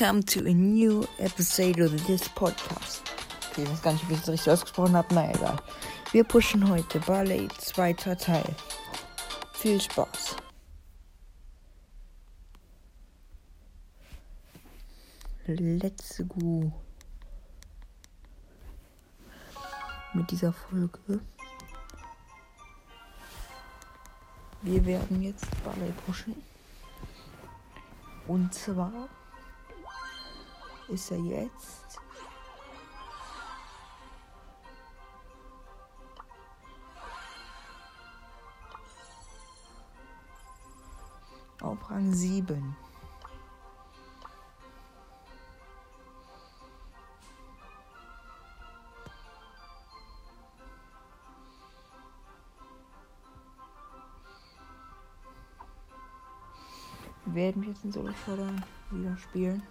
Welcome to a new episode of this podcast. Okay, ich weiß gar nicht, wie ich das richtig ausgesprochen habe. Na egal. Wir pushen heute Ballet, zweiter Teil. Viel Spaß. Let's go. Mit dieser Folge. Wir werden jetzt Ballet pushen. Und zwar ist er jetzt auf Rang 7. Werden wir jetzt in solo wieder spielen?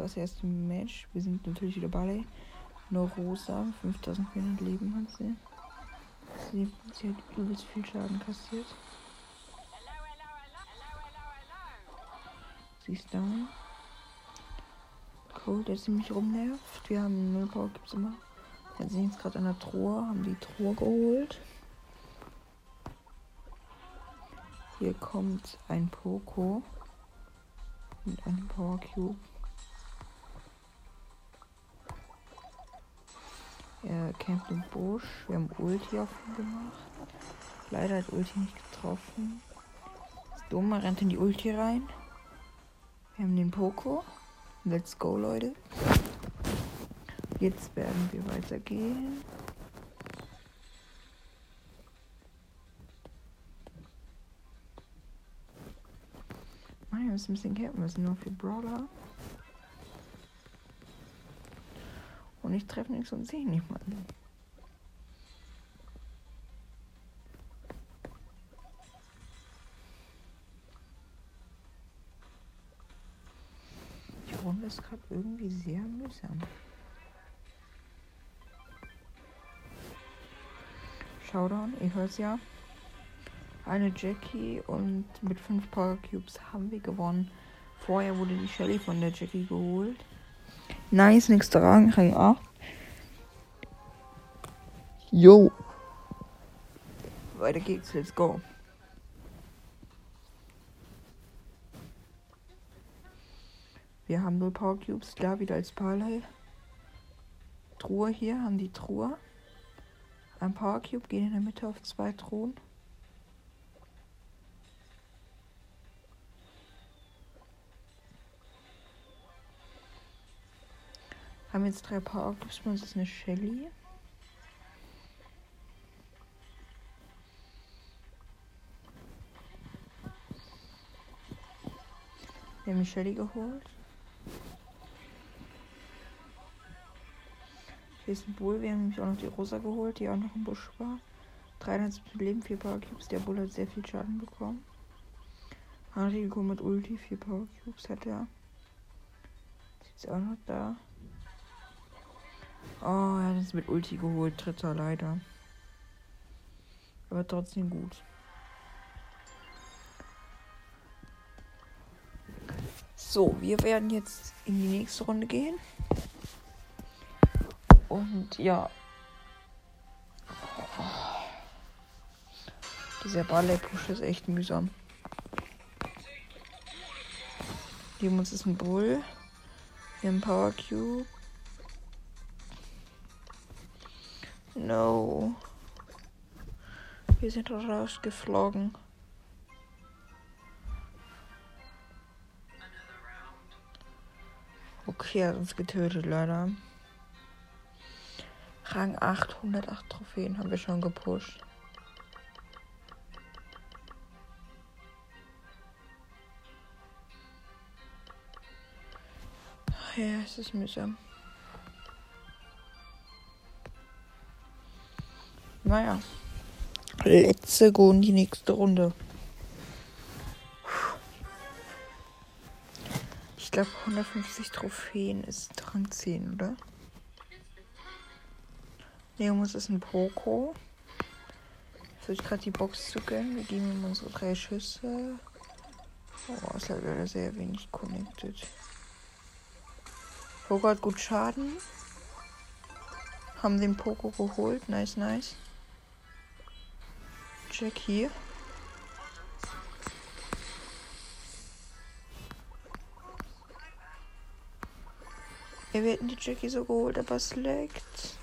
Das erste Match. Wir sind natürlich wieder Ballet. Nur Rosa, 5400 Leben hat sie. Sie, sie hat übelst viel Schaden kassiert. Sie ist down. Cold, der ziemlich rumnervt. Wir haben 0 Power gibt's immer. Wir sind jetzt gerade an der Truhe, haben die Truhe geholt. Hier kommt ein Poco mit einem Power Cube. Er campt im Busch. Wir haben Ulti auf ihn gemacht. Leider hat Ulti nicht getroffen. Das Dumme rennt in die Ulti rein. Wir haben den Poco. Let's go, Leute. Jetzt werden wir weitergehen. Mann, wir müssen ein bisschen campen. Wir sind nur für Brawler. Und ich treffe nichts und sehe niemanden. Die Runde ist gerade irgendwie sehr mühsam. Showdown, ihr hört ja. Eine Jackie und mit fünf Power Cubes haben wir gewonnen. Vorher wurde die Shelly von der Jackie geholt. Nice, nächster Rang, Rang 8. Yo. Weiter geht's, let's go. Wir haben null Power Cubes, da wieder als Parallel. Truhe hier, haben die Truhe. Ein Power Cube, gehen in der Mitte auf zwei Truhen. Haben jetzt drei Power bei uns ist eine Shelly. Wir haben Shelly geholt. Hier ist ein Bull. Wir haben nämlich auch noch die Rosa geholt, die auch noch im Busch war. 73 Leben, 4 Power Cubes. Der Bull hat sehr viel Schaden bekommen. Hariko mit Ulti, 4 Power Cubes hat er. Ist auch noch da. Oh, er hat uns mit Ulti geholt. Dritter leider. Aber trotzdem gut. So, wir werden jetzt in die nächste Runde gehen. Und ja. Dieser Ballet-Push ist echt mühsam. Neben uns ist ein Bull. Wir haben Power Cube. No. Wir sind rausgeflogen. Okay, er hat uns getötet, leider. Rang 808 Trophäen haben wir schon gepusht. Ja, es ist mühsam. Naja. Let's go in die nächste Runde. Ich glaube 150 Trophäen ist Rang 10, oder? Neomus ist ein Poco. euch gerade die Box zu gönnen. Wir geben ihm unsere drei Schüsse. Oh, ist leider sehr wenig connected. Poco hat gut Schaden. Haben den Poco geholt. Nice, nice. Jack hier. Ja, wir hätten die Jackie so geholt, aber es leckt.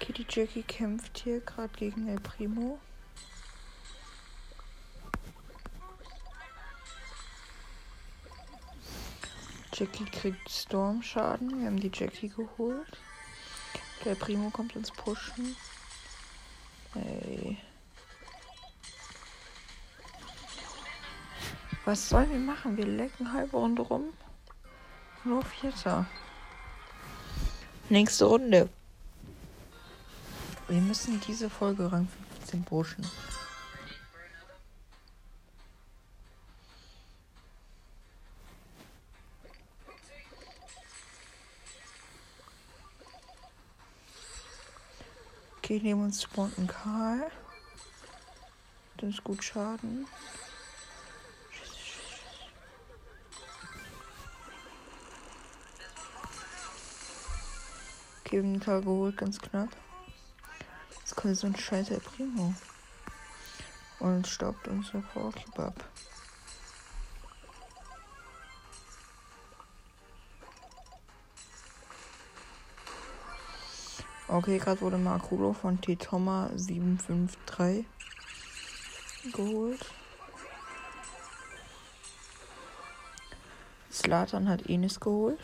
Okay, die Jackie kämpft hier gerade gegen El Primo. Jackie kriegt Stormschaden. Wir haben die Jackie geholt. Der Primo kommt ins Pushen. Ey. Was sollen wir machen? Wir lecken halbe Runde rum. Nur Vierter. Nächste Runde. Wir müssen diese Folge Rang 15 pushen. Okay, nehmen uns Spontan Karl. Das ist gut Schaden. Okay, wir haben den Karl geholt, ganz knapp. Jetzt kommt so ein scheißer Primo. Und staubt unser Powercube ab. Okay, gerade wurde Markulo von T-Toma 753 geholt. Slatan hat Enis geholt.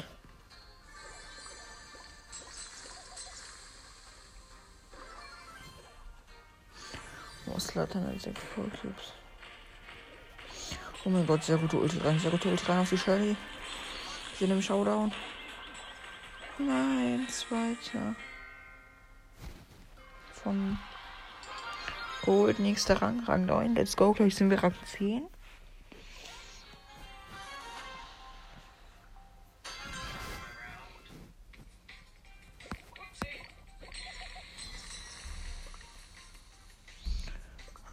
Oh, Slatan hat 6 Cubes. Oh mein Gott, sehr gute Ulti rein, sehr gute Ulti rein auf die Shelly. Wir sind im Showdown. Nein, zweiter vom Gold. Nächster Rang, Rang 9. Let's go. Gleich sind wir Rang 10.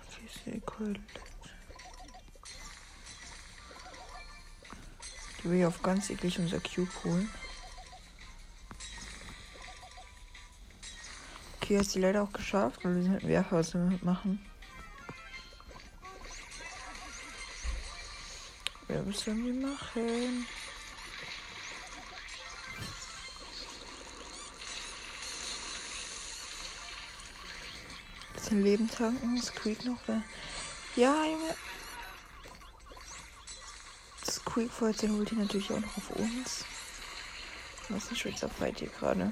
Okay, sehr cool. Die will auf ganz eklig unser Cube holen. Okay, hast du leider auch geschafft, wir sind mit Werfer machen. Was sollen wir machen? Bisschen Leben tanken, Squeak noch. Ja, Junge. Squeak folgt den Ulti natürlich auch noch auf uns. Was ist ein Schwitzer Fight hier gerade?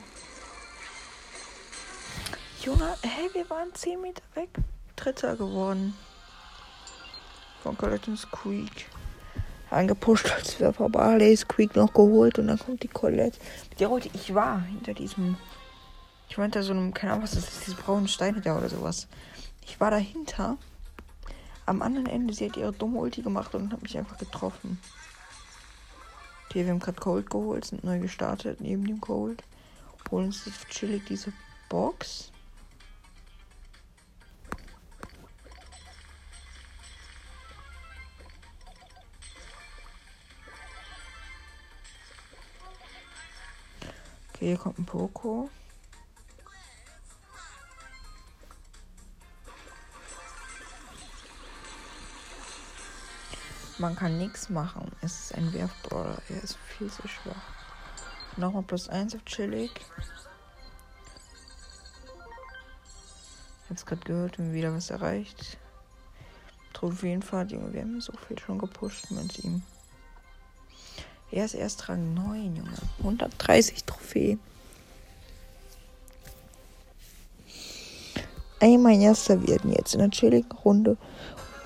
Junge, hey, wir waren 10 Meter weg. Dritter geworden. Von Colette Squeak. Angepusht als Werfer Barley, Squeak noch geholt und dann kommt die Colette. Der Rote, ich war hinter diesem. Ich war hinter so einem, keine Ahnung, was das ist, diese braunen Steine da oder sowas. Ich war dahinter. Am anderen Ende, sie hat ihre dumme Ulti gemacht und hat mich einfach getroffen. Okay, wir haben gerade Cold geholt, sind neu gestartet neben dem Cold. Holen uns chillig diese Box. Okay, hier kommt ein Poco. Man kann nichts machen. Es ist ein Werfbrawler. Er ist viel zu schwach. Nochmal plus 1 auf Chillig. Hab's gerade gehört, wenn wieder was erreicht. Trophäenfahrt, Junge, wir haben so viel schon gepusht mit ihm. Er ist erst Rang 9, Junge. 130 Trophäen. Einmal erster werden jetzt in der chilligen Runde.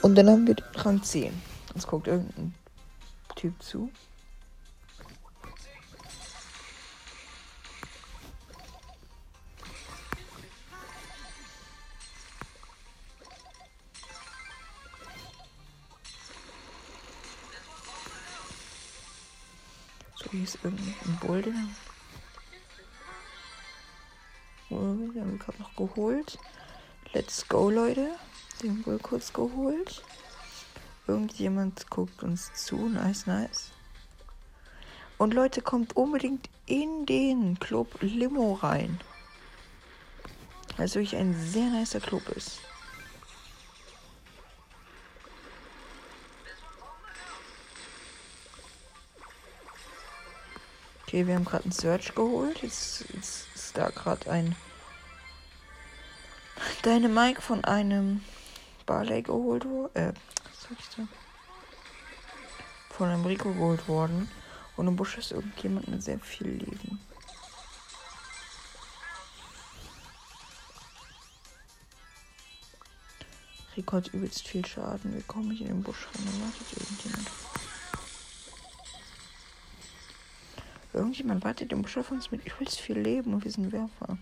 Und dann haben wir den Rang 10. Jetzt guckt irgendein Typ zu. Hier ist irgendein Boulder. Haben wir gerade noch geholt. Let's go, Leute. Den wohl kurz geholt. Irgendjemand guckt uns zu. Nice, nice. Und Leute, kommt unbedingt in den Club Limo rein. Es wirklich ein sehr nicer Club ist. Okay, wir haben gerade einen Search geholt. Jetzt, jetzt ist da gerade ein Deine Mike von einem Barley geholt worden. Äh, was sag ich da? Von einem Rico geholt worden. Und im Busch ist irgendjemand mit sehr viel Leben. Rico hat übelst viel Schaden. Wir kommen nicht in den Busch rein. Wartet irgendjemand. Irgendjemand wartet im Busch auf uns mit übelst viel Leben und wir sind Werfer.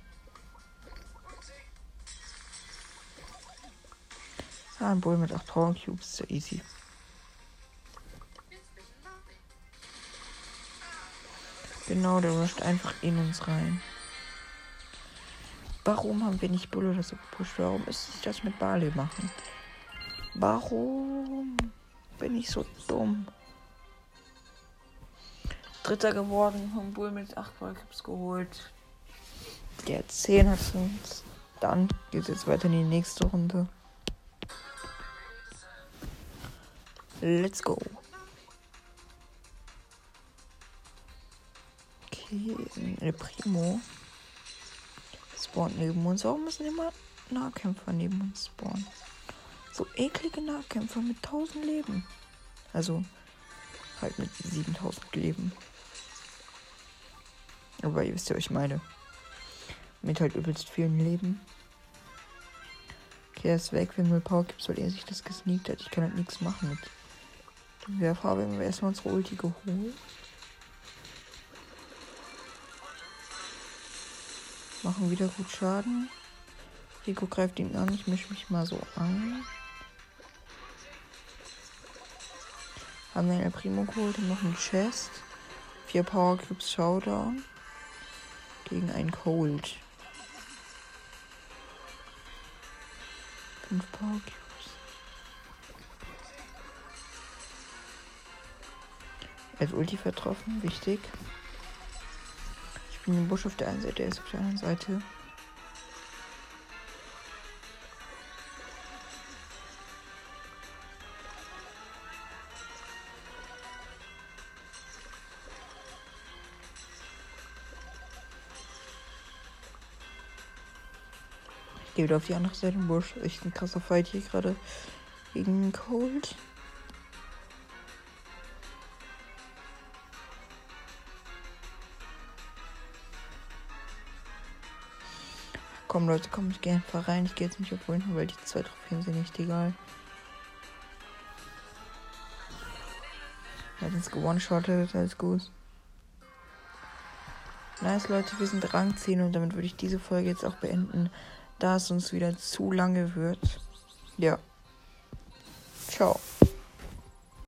Ah, ein Bull mit 8 Power Cubes. Ist ja easy. Genau, der rusht einfach in uns rein. Warum haben wir nicht Bull oder so gepusht? Warum ist sich das mit Barley machen? Warum bin ich so dumm? Dritter geworden, haben Bull mit 8 Ballclips geholt. Der 10 hat uns. Dann geht es jetzt weiter in die nächste Runde. Let's go. Okay, El Primo spawnt neben uns. Warum müssen immer Nahkämpfer neben uns spawnen? So eklige Nahkämpfer mit 1000 Leben. Also halt mit 7000 Leben. Aber ihr wisst ja, was ich meine. Mit halt übelst vielen Leben. Okay, er ist weg, wenn Power gibt, weil er sich das gesneakt hat. Ich kann halt nichts machen mit wir haben erstmal unsere Ulti geholt. Machen wieder gut Schaden. Rico greift ihn an. Ich mische mich mal so an. Haben den El Primo geholt und noch einen Chest. Vier Power Cubes Showdown. Gegen einen Cold. Fünf Power Cubes. Hat Ulti vertroffen, wichtig. Ich bin im Busch auf der einen Seite, er ist auf der anderen Seite. Gehe wieder auf die andere Seite im Busch. Echt ein krasser Fight hier gerade gegen Cold. Komm Leute, komm, ich gehe einfach rein. Ich gehe jetzt nicht auf Winter, weil die zwei Trophäen sind nicht egal. Er hat uns gewone-shottet, alles gut. Nice, Leute, wir sind Rang 10 und damit würde ich diese Folge jetzt auch beenden, da es uns wieder zu lange wird. Ja. Ciao.